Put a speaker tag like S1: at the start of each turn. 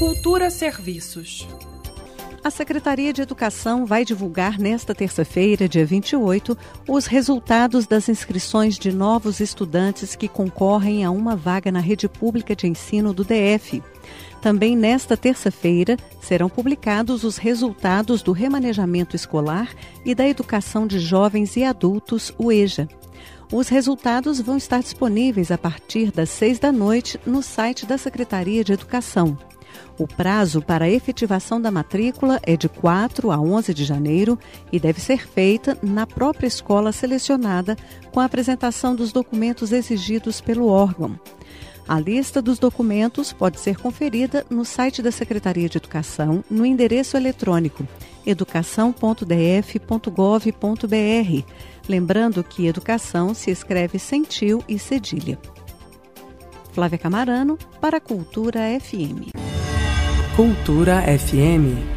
S1: Cultura Serviços.
S2: A Secretaria de Educação vai divulgar nesta terça-feira, dia 28, os resultados das inscrições de novos estudantes que concorrem a uma vaga na rede pública de ensino do DF. Também nesta terça-feira serão publicados os resultados do remanejamento escolar e da educação de jovens e adultos, o EJA. Os resultados vão estar disponíveis a partir das seis da noite no site da Secretaria de Educação. O prazo para a efetivação da matrícula é de 4 a 11 de janeiro e deve ser feita na própria escola selecionada com a apresentação dos documentos exigidos pelo órgão. A lista dos documentos pode ser conferida no site da Secretaria de Educação no endereço eletrônico educação.df.gov.br. Lembrando que educação se escreve sem tio e cedilha. Flávia Camarano, para a Cultura FM.
S3: Cultura FM